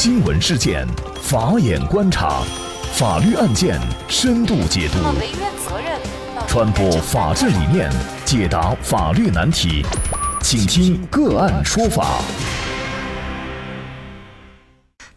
新闻事件，法眼观察，法律案件深度解读，传播法治理念，解答法律难题，请听个案说法。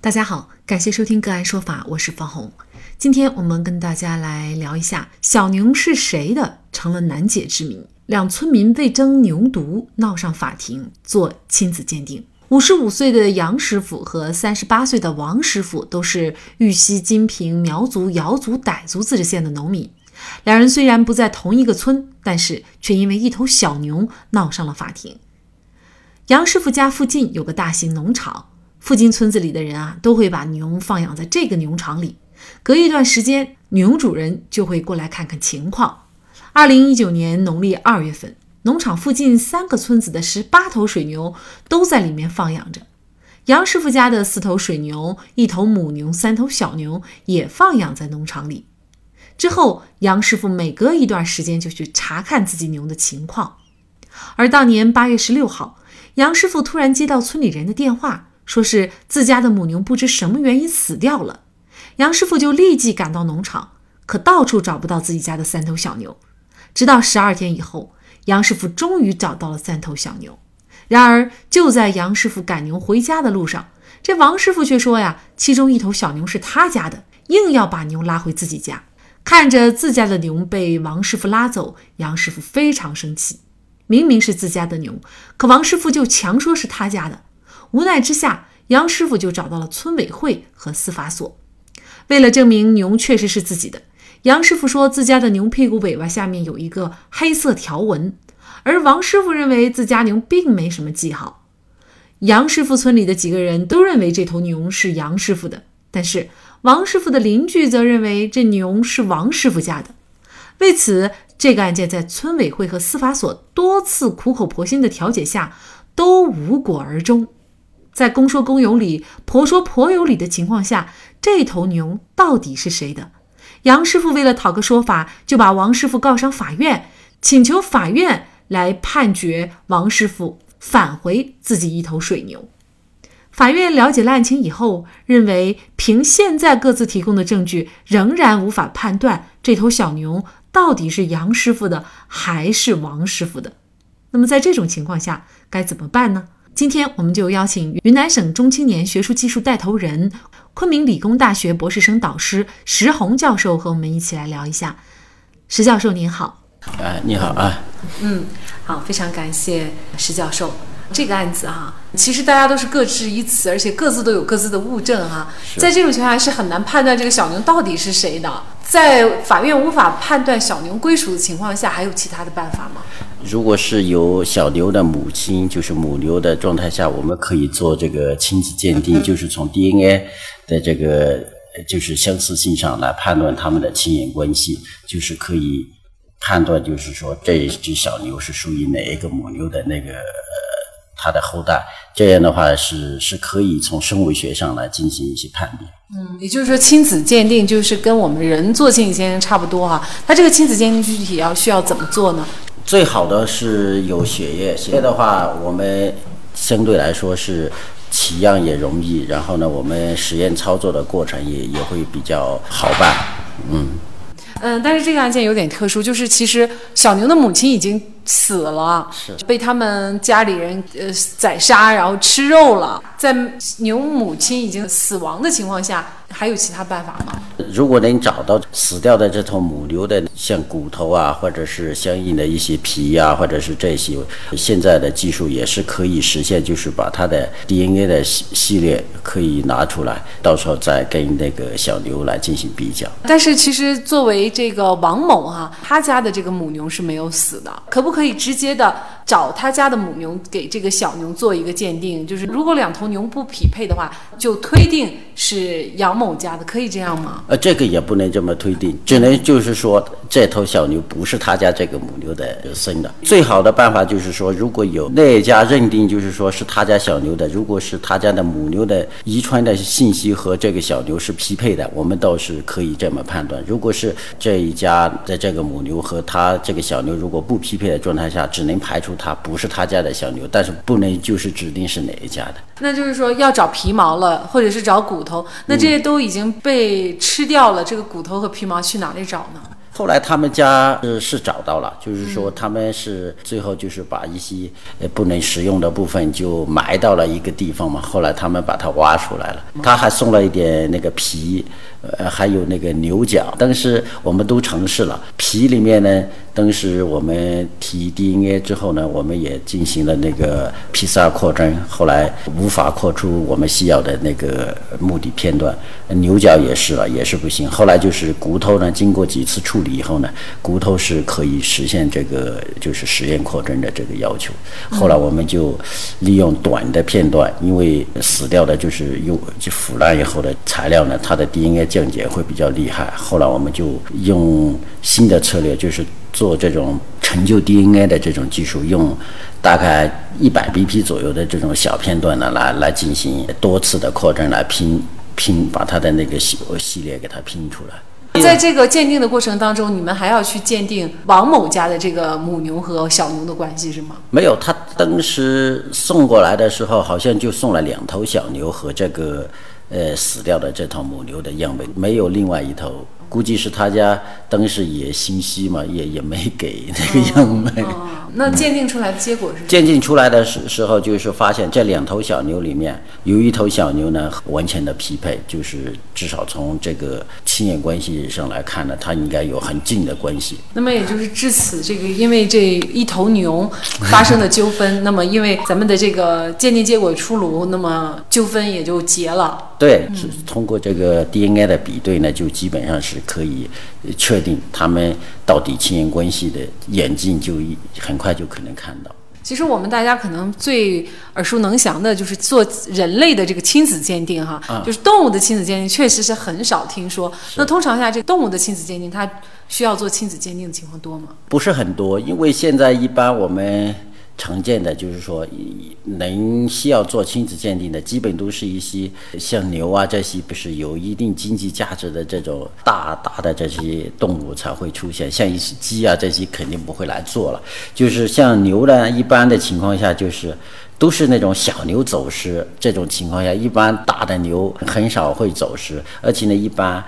大家好，感谢收听个案说法，我是方红。今天我们跟大家来聊一下小牛是谁的，成了难解之谜。两村民为争牛犊闹上法庭，做亲子鉴定。五十五岁的杨师傅和三十八岁的王师傅都是玉溪、金平、苗族、瑶族、傣族自治县的农民。两人虽然不在同一个村，但是却因为一头小牛闹上了法庭。杨师傅家附近有个大型农场，附近村子里的人啊都会把牛放养在这个牛场里。隔一段时间，牛主人就会过来看看情况。二零一九年农历二月份，农场附近三个村子的十八头水牛都在里面放养着。杨师傅家的四头水牛、一头母牛、三头小牛也放养在农场里。之后，杨师傅每隔一段时间就去查看自己牛的情况。而当年八月十六号，杨师傅突然接到村里人的电话，说是自家的母牛不知什么原因死掉了。杨师傅就立即赶到农场，可到处找不到自己家的三头小牛。直到十二天以后，杨师傅终于找到了三头小牛。然而，就在杨师傅赶牛回家的路上，这王师傅却说呀，其中一头小牛是他家的，硬要把牛拉回自己家。看着自家的牛被王师傅拉走，杨师傅非常生气。明明是自家的牛，可王师傅就强说是他家的。无奈之下，杨师傅就找到了村委会和司法所。为了证明牛确实是自己的。杨师傅说自家的牛屁股尾巴下面有一个黑色条纹，而王师傅认为自家牛并没什么记号。杨师傅村里的几个人都认为这头牛是杨师傅的，但是王师傅的邻居则认为这牛是王师傅家的。为此，这个案件在村委会和司法所多次苦口婆心的调解下都无果而终。在公说公有理，婆说婆有理的情况下，这头牛到底是谁的？杨师傅为了讨个说法，就把王师傅告上法院，请求法院来判决王师傅返回自己一头水牛。法院了解了案情以后，认为凭现在各自提供的证据，仍然无法判断这头小牛到底是杨师傅的还是王师傅的。那么在这种情况下，该怎么办呢？今天我们就邀请云南省中青年学术技术带头人。昆明理工大学博士生导师石红教授和我们一起来聊一下。石教授您好，哎，你好啊，嗯，好，非常感谢石教授。这个案子哈，其实大家都是各执一词，而且各自都有各自的物证哈，在这种情况下是很难判断这个小牛到底是谁的。在法院无法判断小牛归属的情况下，还有其他的办法吗？如果是有小牛的母亲，就是母牛的状态下，我们可以做这个亲子鉴定，就是从 DNA。的这个就是相似性上来判断他们的亲缘关系，就是可以判断，就是说这只小牛是属于哪一个母牛的那个呃它的后代，这样的话是是可以从生物学上来进行一些判别。嗯，也就是说亲子鉴定就是跟我们人做亲子鉴定差不多哈。它这个亲子鉴定具体要需要怎么做呢？最好的是有血液，血液的话我们相对来说是。取样也容易，然后呢，我们实验操作的过程也也会比较好办，嗯。嗯，但是这个案件有点特殊，就是其实小牛的母亲已经死了，是被他们家里人呃宰杀，然后吃肉了。在牛母亲已经死亡的情况下。还有其他办法吗？如果能找到死掉的这头母牛的，像骨头啊，或者是相应的一些皮呀，或者是这些，现在的技术也是可以实现，就是把它的 DNA 的系系列可以拿出来，到时候再跟那个小牛来进行比较。但是其实作为这个王某哈，他家的这个母牛是没有死的，可不可以直接的找他家的母牛给这个小牛做一个鉴定？就是如果两头牛不匹配的话，就推定是。杨某家的，可以这样吗？呃，这个也不能这么推定，只能就是说这头小牛不是他家这个母牛的生的。最好的办法就是说，如果有那家认定就是说是他家小牛的，如果是他家的母牛的遗传的信息和这个小牛是匹配的，我们倒是可以这么判断。如果是这一家的这个母牛和他这个小牛如果不匹配状态下，只能排除它不是他家的小牛，但是不能就是指定是哪一家的。那就是说要找皮毛了，或者是找骨头，那这些都已经被吃掉了，这个骨头和皮毛去哪里找呢？后来他们家是是找到了，就是说他们是最后就是把一些呃不能食用的部分就埋到了一个地方嘛。后来他们把它挖出来了，他还送了一点那个皮，呃还有那个牛角，但是我们都尝试了，皮里面呢。当时我们提 DNA 之后呢，我们也进行了那个 PCR 扩增，后来无法扩出我们需要的那个目的片段。牛角也是了，也是不行。后来就是骨头呢，经过几次处理以后呢，骨头是可以实现这个就是实验扩增的这个要求。后来我们就利用短的片段，因为死掉的就是又就腐烂以后的材料呢，它的 DNA 降解会比较厉害。后来我们就用新的策略，就是。做这种成就 DNA 的这种技术，用大概一百 BP 左右的这种小片段呢，来来进行多次的扩增，来拼拼把它的那个系系列给它拼出来。在这个鉴定的过程当中，你们还要去鉴定王某家的这个母牛和小牛的关系是吗？没有，他当时送过来的时候，好像就送了两头小牛和这个呃死掉的这头母牛的样本，没有另外一头。估计是他家当时也心虚嘛，也也没给那个样本。那鉴定出来的结果是？鉴定出来的时时候，就是发现这两头小牛里面有一头小牛呢，完全的匹配，就是至少从这个亲缘关系上来看呢，它应该有很近的关系。那么也就是至此，这个因为这一头牛发生的纠纷，那么因为咱们的这个鉴定结果出炉，那么纠纷也就结了。对，是通过这个 DNA 的比对呢，就基本上是可以确定他们到底亲缘关系的眼睛就很快就可能看到。其实我们大家可能最耳熟能详的就是做人类的这个亲子鉴定哈，就是动物的亲子鉴定确实是很少听说。那通常下这动物的亲子鉴定，它需要做亲子鉴定的情况多吗？不是很多，因为现在一般我们。常见的就是说，能需要做亲子鉴定的，基本都是一些像牛啊这些，不是有一定经济价值的这种大大的这些动物才会出现。像一些鸡啊这些，肯定不会来做了。就是像牛呢，一般的情况下就是都是那种小牛走失。这种情况下，一般大的牛很少会走失，而且呢，一般。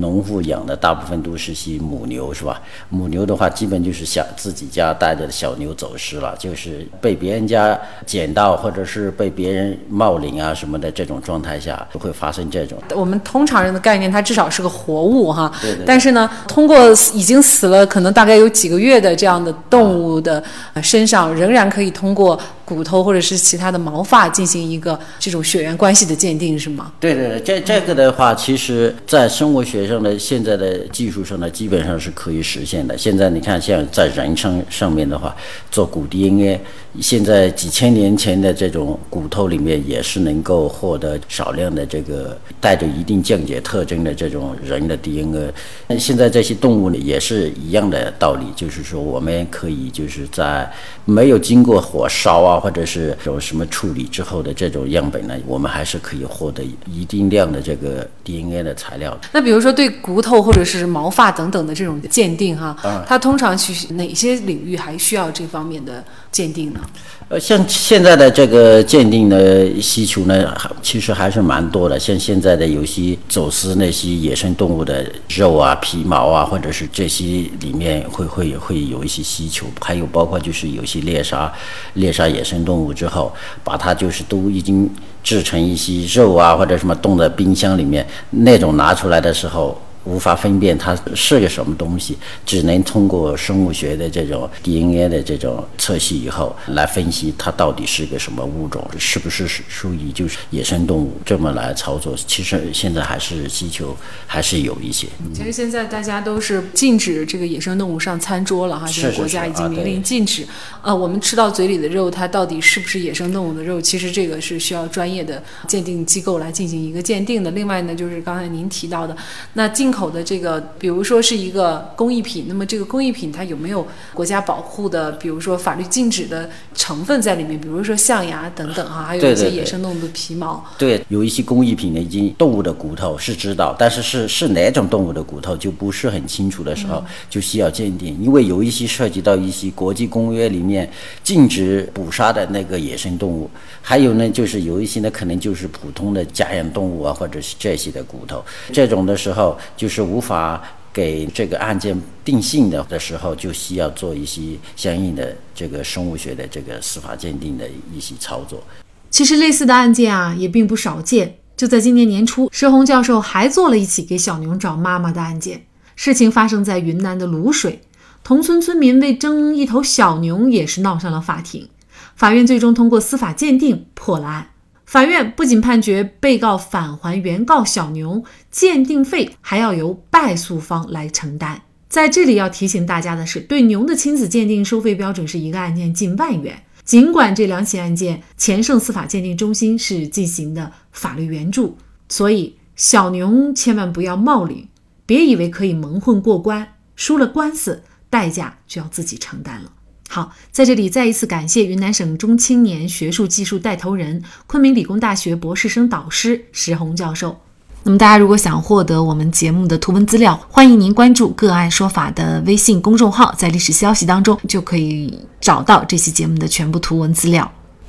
农户养的大部分都是些母牛，是吧？母牛的话，基本就是小自己家带着的小牛走失了，就是被别人家捡到，或者是被别人冒领啊什么的这种状态下，会发生这种。我们通常人的概念，它至少是个活物哈。对对。但是呢，通过已经死了可能大概有几个月的这样的动物的身上，仍然可以通过骨头或者是其他的毛发进行一个这种血缘关系的鉴定，是吗？对对对，这这个的话，其实在生物学。上的现在的技术上呢，基本上是可以实现的。现在你看，像在人上上面的话，做骨 DNA。现在几千年前的这种骨头里面也是能够获得少量的这个带着一定降解特征的这种人的 DNA。那现在这些动物呢也是一样的道理，就是说我们可以就是在没有经过火烧啊或者是有什么处理之后的这种样本呢，我们还是可以获得一定量的这个 DNA 的材料。那比如说对骨头或者是毛发等等的这种鉴定哈，它通常去哪些领域还需要这方面的鉴定呢？呃，像现在的这个鉴定的需求呢，其实还是蛮多的。像现在的有些走私那些野生动物的肉啊、皮毛啊，或者是这些里面会会会有一些需求。还有包括就是有些猎杀猎杀野生动物之后，把它就是都已经制成一些肉啊，或者什么冻在冰箱里面，那种拿出来的时候。无法分辨它是个什么东西，只能通过生物学的这种 DNA 的这种测序以后来分析它到底是个什么物种，是不是属于就是野生动物，这么来操作。其实现在还是需求还是有一些。其实现在大家都是禁止这个野生动物上餐桌了哈，现在国家已经明令禁止。呃，我们吃到嘴里的肉，它到底是不是野生动物的肉？其实这个是需要专业的鉴定机构来进行一个鉴定的。另外呢，就是刚才您提到的，那进口的这个，比如说是一个工艺品，那么这个工艺品它有没有国家保护的，比如说法律禁止的成分在里面？比如说象牙等等哈，还有一些野生动物的皮毛。对，有一些工艺品呢，已经动物的骨头是知道，但是是是哪种动物的骨头就不是很清楚的时候，就需要鉴定，因为有一些涉及到一些国际公约里面。禁止捕杀的那个野生动物，还有呢，就是有一些呢，可能就是普通的家养动物啊，或者是这些的骨头，这种的时候，就就是无法给这个案件定性的的时候，就需要做一些相应的这个生物学的这个司法鉴定的一些操作。其实类似的案件啊，也并不少见。就在今年年初，石红教授还做了一起给小牛找妈妈的案件，事情发生在云南的卤水。同村村民为争一头小牛，也是闹上了法庭。法院最终通过司法鉴定破了案。法院不仅判决被告返还原告小牛鉴定费，还要由败诉方来承担。在这里要提醒大家的是，对牛的亲子鉴定收费标准是一个案件近万元。尽管这两起案件前胜司法鉴定中心是进行的法律援助，所以小牛千万不要冒领，别以为可以蒙混过关，输了官司。代价就要自己承担了。好，在这里再一次感谢云南省中青年学术技术带头人、昆明理工大学博士生导师石红教授。那么，大家如果想获得我们节目的图文资料，欢迎您关注“个案说法”的微信公众号，在历史消息当中就可以找到这期节目的全部图文资料。